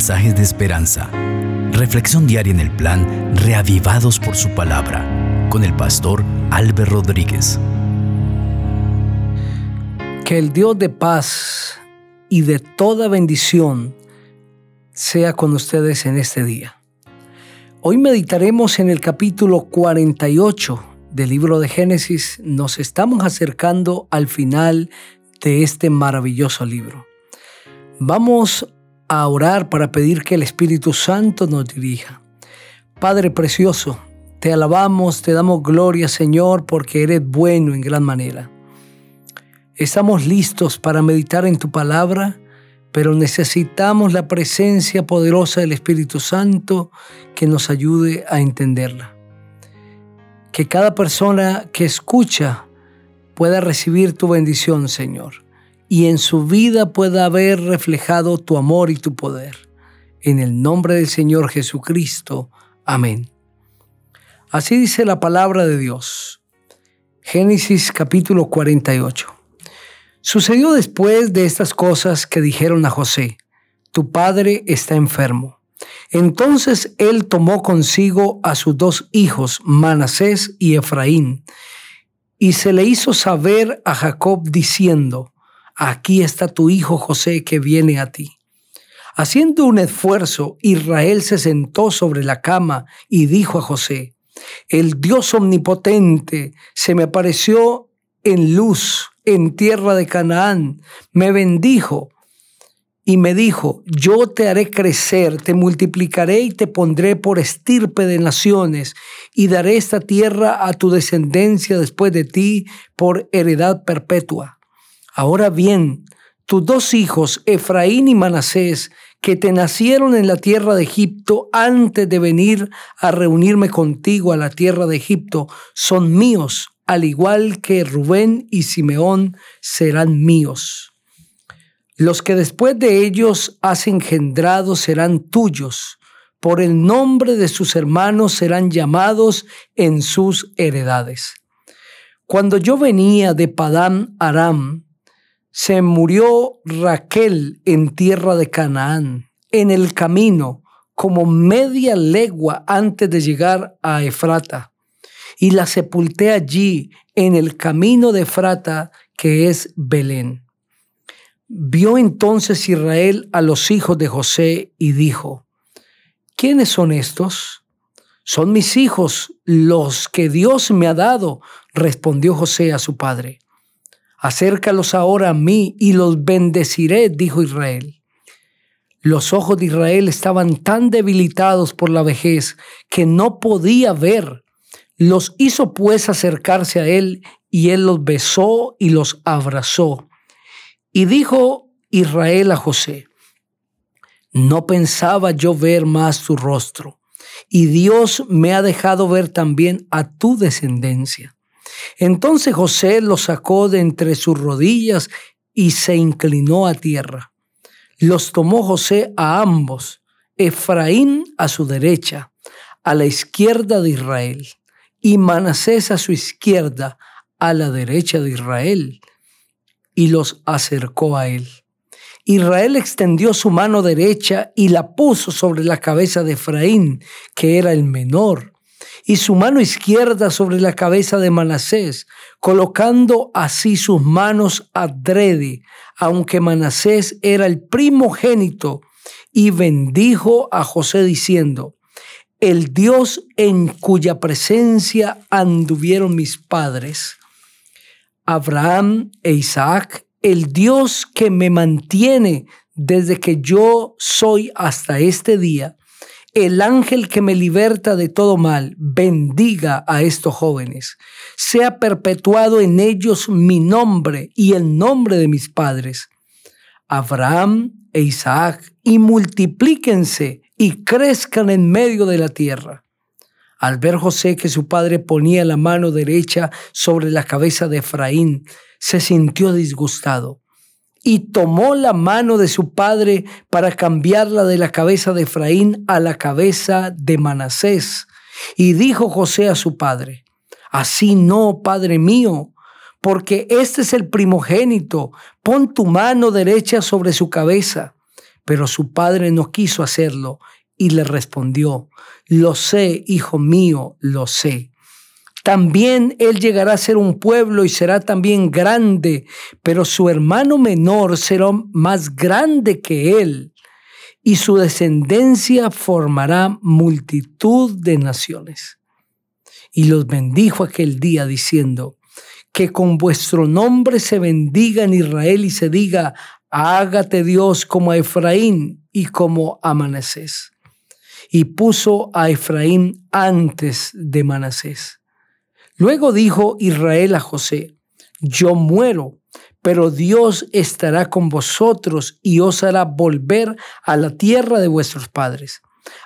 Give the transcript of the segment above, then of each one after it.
mensajes de esperanza. Reflexión diaria en el plan Reavivados por su palabra con el pastor Álvaro Rodríguez. Que el Dios de paz y de toda bendición sea con ustedes en este día. Hoy meditaremos en el capítulo 48 del libro de Génesis. Nos estamos acercando al final de este maravilloso libro. Vamos a orar para pedir que el Espíritu Santo nos dirija. Padre precioso, te alabamos, te damos gloria, Señor, porque eres bueno en gran manera. Estamos listos para meditar en tu palabra, pero necesitamos la presencia poderosa del Espíritu Santo que nos ayude a entenderla. Que cada persona que escucha pueda recibir tu bendición, Señor, y en su vida pueda haber reflejado tu amor y tu poder. En el nombre del Señor Jesucristo. Amén. Así dice la palabra de Dios. Génesis capítulo 48. Sucedió después de estas cosas que dijeron a José, tu padre está enfermo. Entonces él tomó consigo a sus dos hijos, Manasés y Efraín, y se le hizo saber a Jacob diciendo, aquí está tu hijo José que viene a ti. Haciendo un esfuerzo, Israel se sentó sobre la cama y dijo a José, el Dios omnipotente se me apareció en luz en tierra de Canaán, me bendijo y me dijo, yo te haré crecer, te multiplicaré y te pondré por estirpe de naciones, y daré esta tierra a tu descendencia después de ti por heredad perpetua. Ahora bien, tus dos hijos, Efraín y Manasés, que te nacieron en la tierra de Egipto antes de venir a reunirme contigo a la tierra de Egipto, son míos, al igual que Rubén y Simeón serán míos. Los que después de ellos has engendrado serán tuyos, por el nombre de sus hermanos serán llamados en sus heredades. Cuando yo venía de Padán Aram, se murió Raquel en tierra de Canaán, en el camino, como media legua antes de llegar a Efrata, y la sepulté allí, en el camino de Efrata, que es Belén. Vio entonces Israel a los hijos de José y dijo, ¿quiénes son estos? Son mis hijos, los que Dios me ha dado, respondió José a su padre. Acércalos ahora a mí y los bendeciré, dijo Israel. Los ojos de Israel estaban tan debilitados por la vejez que no podía ver. Los hizo pues acercarse a él y él los besó y los abrazó. Y dijo Israel a José, no pensaba yo ver más tu rostro, y Dios me ha dejado ver también a tu descendencia. Entonces José lo sacó de entre sus rodillas y se inclinó a tierra. Los tomó José a ambos, Efraín a su derecha, a la izquierda de Israel, y Manasés a su izquierda, a la derecha de Israel y los acercó a él. Israel extendió su mano derecha y la puso sobre la cabeza de Efraín, que era el menor, y su mano izquierda sobre la cabeza de Manasés, colocando así sus manos adrede, aunque Manasés era el primogénito, y bendijo a José diciendo, el Dios en cuya presencia anduvieron mis padres, Abraham e Isaac, el Dios que me mantiene desde que yo soy hasta este día, el ángel que me liberta de todo mal, bendiga a estos jóvenes. Sea perpetuado en ellos mi nombre y el nombre de mis padres, Abraham e Isaac, y multiplíquense y crezcan en medio de la tierra. Al ver José que su padre ponía la mano derecha sobre la cabeza de Efraín, se sintió disgustado y tomó la mano de su padre para cambiarla de la cabeza de Efraín a la cabeza de Manasés. Y dijo José a su padre, así no, padre mío, porque este es el primogénito, pon tu mano derecha sobre su cabeza. pero su padre no quiso hacerlo y le respondió, lo sé, hijo mío, lo sé. También él llegará a ser un pueblo y será también grande, pero su hermano menor será más grande que él, y su descendencia formará multitud de naciones. Y los bendijo aquel día diciendo, que con vuestro nombre se bendiga en Israel y se diga, hágate Dios como a Efraín y como a Manasés. Y puso a Efraín antes de Manasés. Luego dijo Israel a José, yo muero, pero Dios estará con vosotros y os hará volver a la tierra de vuestros padres.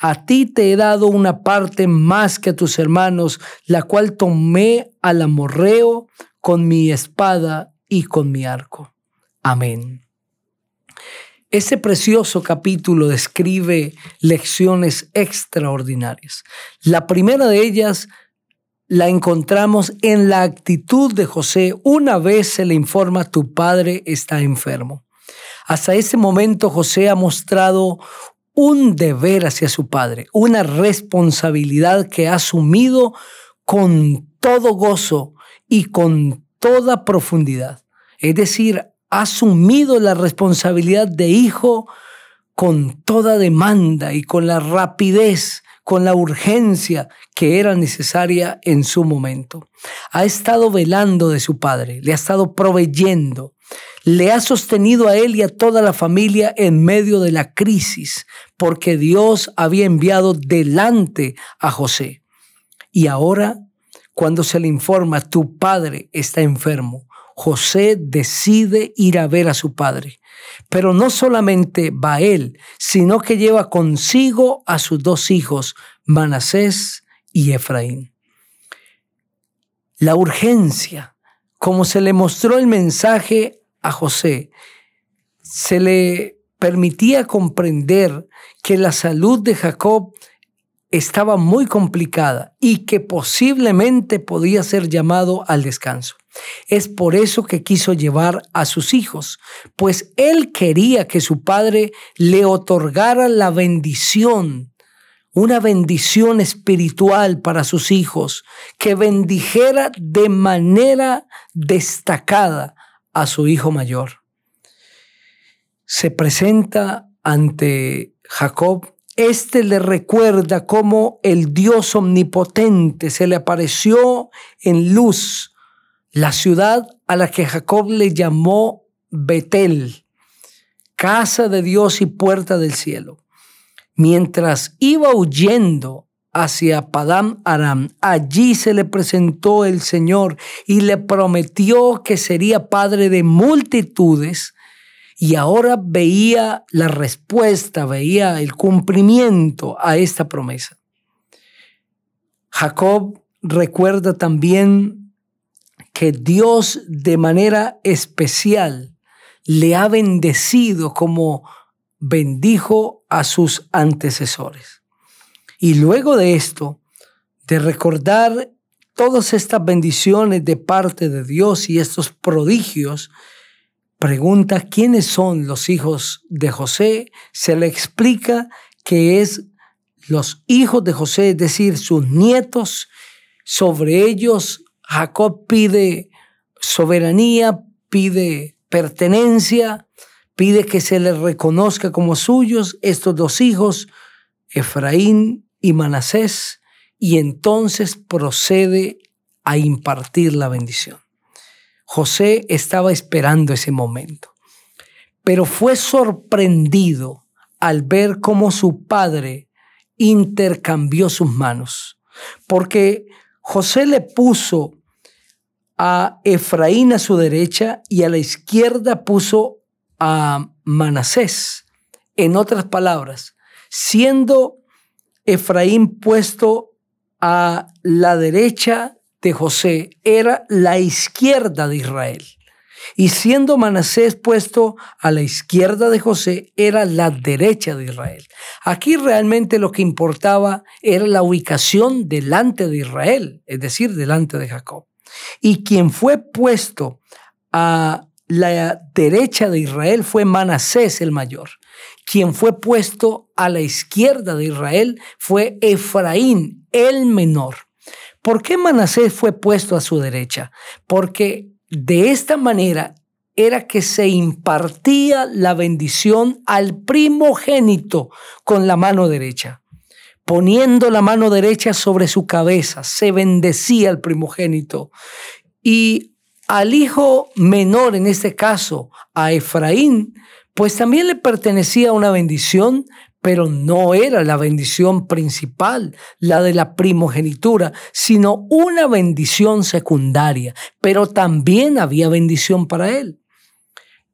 A ti te he dado una parte más que a tus hermanos, la cual tomé al amorreo con mi espada y con mi arco. Amén. Este precioso capítulo describe lecciones extraordinarias. La primera de ellas la encontramos en la actitud de José una vez se le informa tu padre está enfermo. Hasta ese momento José ha mostrado un deber hacia su padre, una responsabilidad que ha asumido con todo gozo y con toda profundidad. Es decir, ha asumido la responsabilidad de hijo con toda demanda y con la rapidez con la urgencia que era necesaria en su momento. Ha estado velando de su padre, le ha estado proveyendo, le ha sostenido a él y a toda la familia en medio de la crisis, porque Dios había enviado delante a José. Y ahora, cuando se le informa, tu padre está enfermo, José decide ir a ver a su padre. Pero no solamente va él, sino que lleva consigo a sus dos hijos, Manasés y Efraín. La urgencia, como se le mostró el mensaje a José, se le permitía comprender que la salud de Jacob estaba muy complicada y que posiblemente podía ser llamado al descanso. Es por eso que quiso llevar a sus hijos, pues él quería que su padre le otorgara la bendición, una bendición espiritual para sus hijos, que bendijera de manera destacada a su hijo mayor. Se presenta ante Jacob este le recuerda cómo el Dios omnipotente se le apareció en luz, la ciudad a la que Jacob le llamó Betel, casa de Dios y puerta del cielo. Mientras iba huyendo hacia Padam Aram, allí se le presentó el Señor y le prometió que sería padre de multitudes y ahora veía la respuesta, veía el cumplimiento a esta promesa. Jacob recuerda también que Dios de manera especial le ha bendecido como bendijo a sus antecesores. Y luego de esto, de recordar todas estas bendiciones de parte de Dios y estos prodigios, pregunta quiénes son los hijos de José, se le explica que es los hijos de José, es decir, sus nietos, sobre ellos Jacob pide soberanía, pide pertenencia, pide que se les reconozca como suyos estos dos hijos, Efraín y Manasés, y entonces procede a impartir la bendición. José estaba esperando ese momento, pero fue sorprendido al ver cómo su padre intercambió sus manos, porque José le puso a Efraín a su derecha y a la izquierda puso a Manasés. En otras palabras, siendo Efraín puesto a la derecha de José era la izquierda de Israel. Y siendo Manasés puesto a la izquierda de José, era la derecha de Israel. Aquí realmente lo que importaba era la ubicación delante de Israel, es decir, delante de Jacob. Y quien fue puesto a la derecha de Israel fue Manasés el mayor. Quien fue puesto a la izquierda de Israel fue Efraín el menor. ¿Por qué Manasés fue puesto a su derecha? Porque de esta manera era que se impartía la bendición al primogénito con la mano derecha. Poniendo la mano derecha sobre su cabeza, se bendecía al primogénito. Y al hijo menor, en este caso, a Efraín, pues también le pertenecía una bendición, pero no era la bendición principal, la de la primogenitura, sino una bendición secundaria, pero también había bendición para él.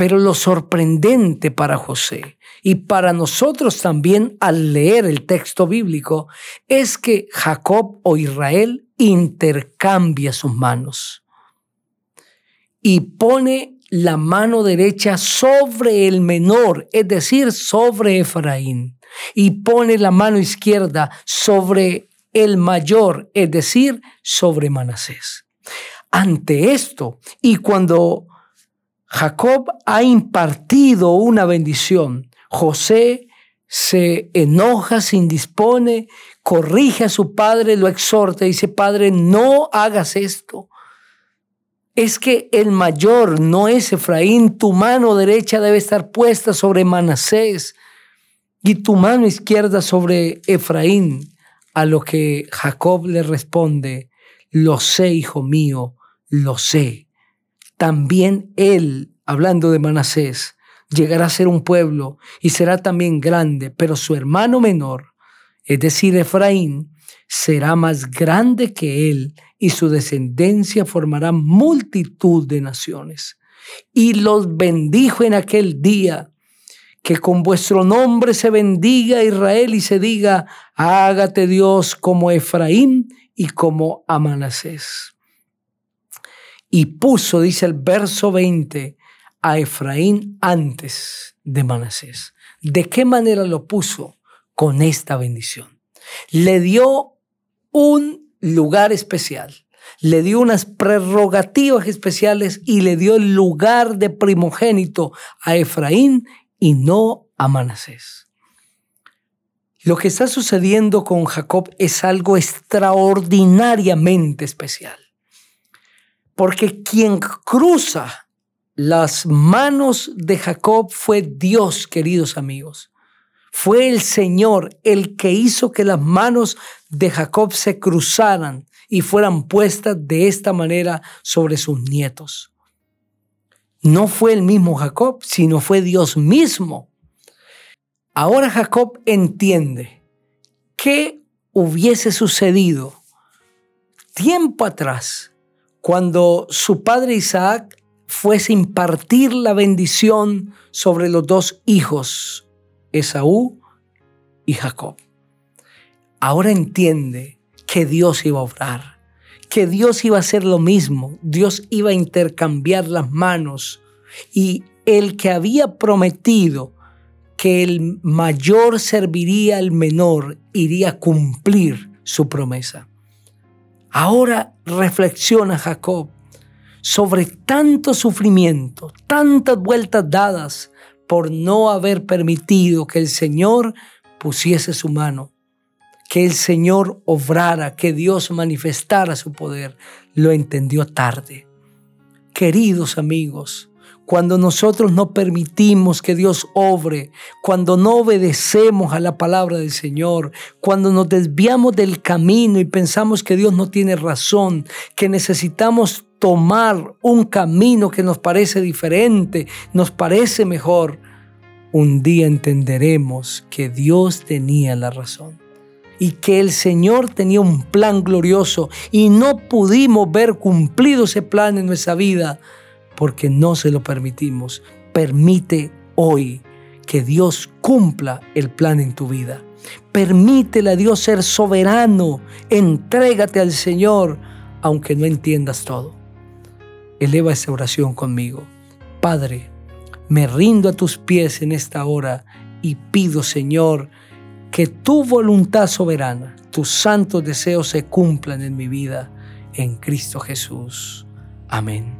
Pero lo sorprendente para José y para nosotros también al leer el texto bíblico es que Jacob o Israel intercambia sus manos y pone la mano derecha sobre el menor, es decir, sobre Efraín, y pone la mano izquierda sobre el mayor, es decir, sobre Manasés. Ante esto, y cuando Jacob ha impartido una bendición, José se enoja, se indispone, corrige a su padre, lo exhorta, dice, Padre, no hagas esto es que el mayor no es Efraín, tu mano derecha debe estar puesta sobre Manasés y tu mano izquierda sobre Efraín. A lo que Jacob le responde, lo sé, hijo mío, lo sé. También él, hablando de Manasés, llegará a ser un pueblo y será también grande, pero su hermano menor, es decir, Efraín, será más grande que él y su descendencia formará multitud de naciones. Y los bendijo en aquel día, que con vuestro nombre se bendiga Israel y se diga, hágate Dios como Efraín y como Amanasés. Y puso, dice el verso 20, a Efraín antes de Manasés. ¿De qué manera lo puso? Con esta bendición. Le dio un lugar especial, le dio unas prerrogativas especiales y le dio el lugar de primogénito a Efraín y no a Manasés. Lo que está sucediendo con Jacob es algo extraordinariamente especial. Porque quien cruza las manos de Jacob fue Dios, queridos amigos. Fue el Señor el que hizo que las manos de Jacob se cruzaran y fueran puestas de esta manera sobre sus nietos. No fue el mismo Jacob, sino fue Dios mismo. Ahora Jacob entiende qué hubiese sucedido tiempo atrás cuando su padre Isaac fuese a impartir la bendición sobre los dos hijos Esaú y Jacob. Ahora entiende que Dios iba a obrar, que Dios iba a hacer lo mismo, Dios iba a intercambiar las manos y el que había prometido que el mayor serviría al menor iría a cumplir su promesa. Ahora reflexiona Jacob sobre tanto sufrimiento, tantas vueltas dadas, por no haber permitido que el Señor pusiese su mano, que el Señor obrara, que Dios manifestara su poder, lo entendió tarde. Queridos amigos, cuando nosotros no permitimos que Dios obre, cuando no obedecemos a la palabra del Señor, cuando nos desviamos del camino y pensamos que Dios no tiene razón, que necesitamos tomar un camino que nos parece diferente, nos parece mejor, un día entenderemos que Dios tenía la razón y que el Señor tenía un plan glorioso y no pudimos ver cumplido ese plan en nuestra vida porque no se lo permitimos. Permite hoy que Dios cumpla el plan en tu vida. Permítele a Dios ser soberano. Entrégate al Señor aunque no entiendas todo eleva esa oración conmigo. Padre, me rindo a tus pies en esta hora y pido, Señor, que tu voluntad soberana, tus santos deseos se cumplan en mi vida, en Cristo Jesús. Amén.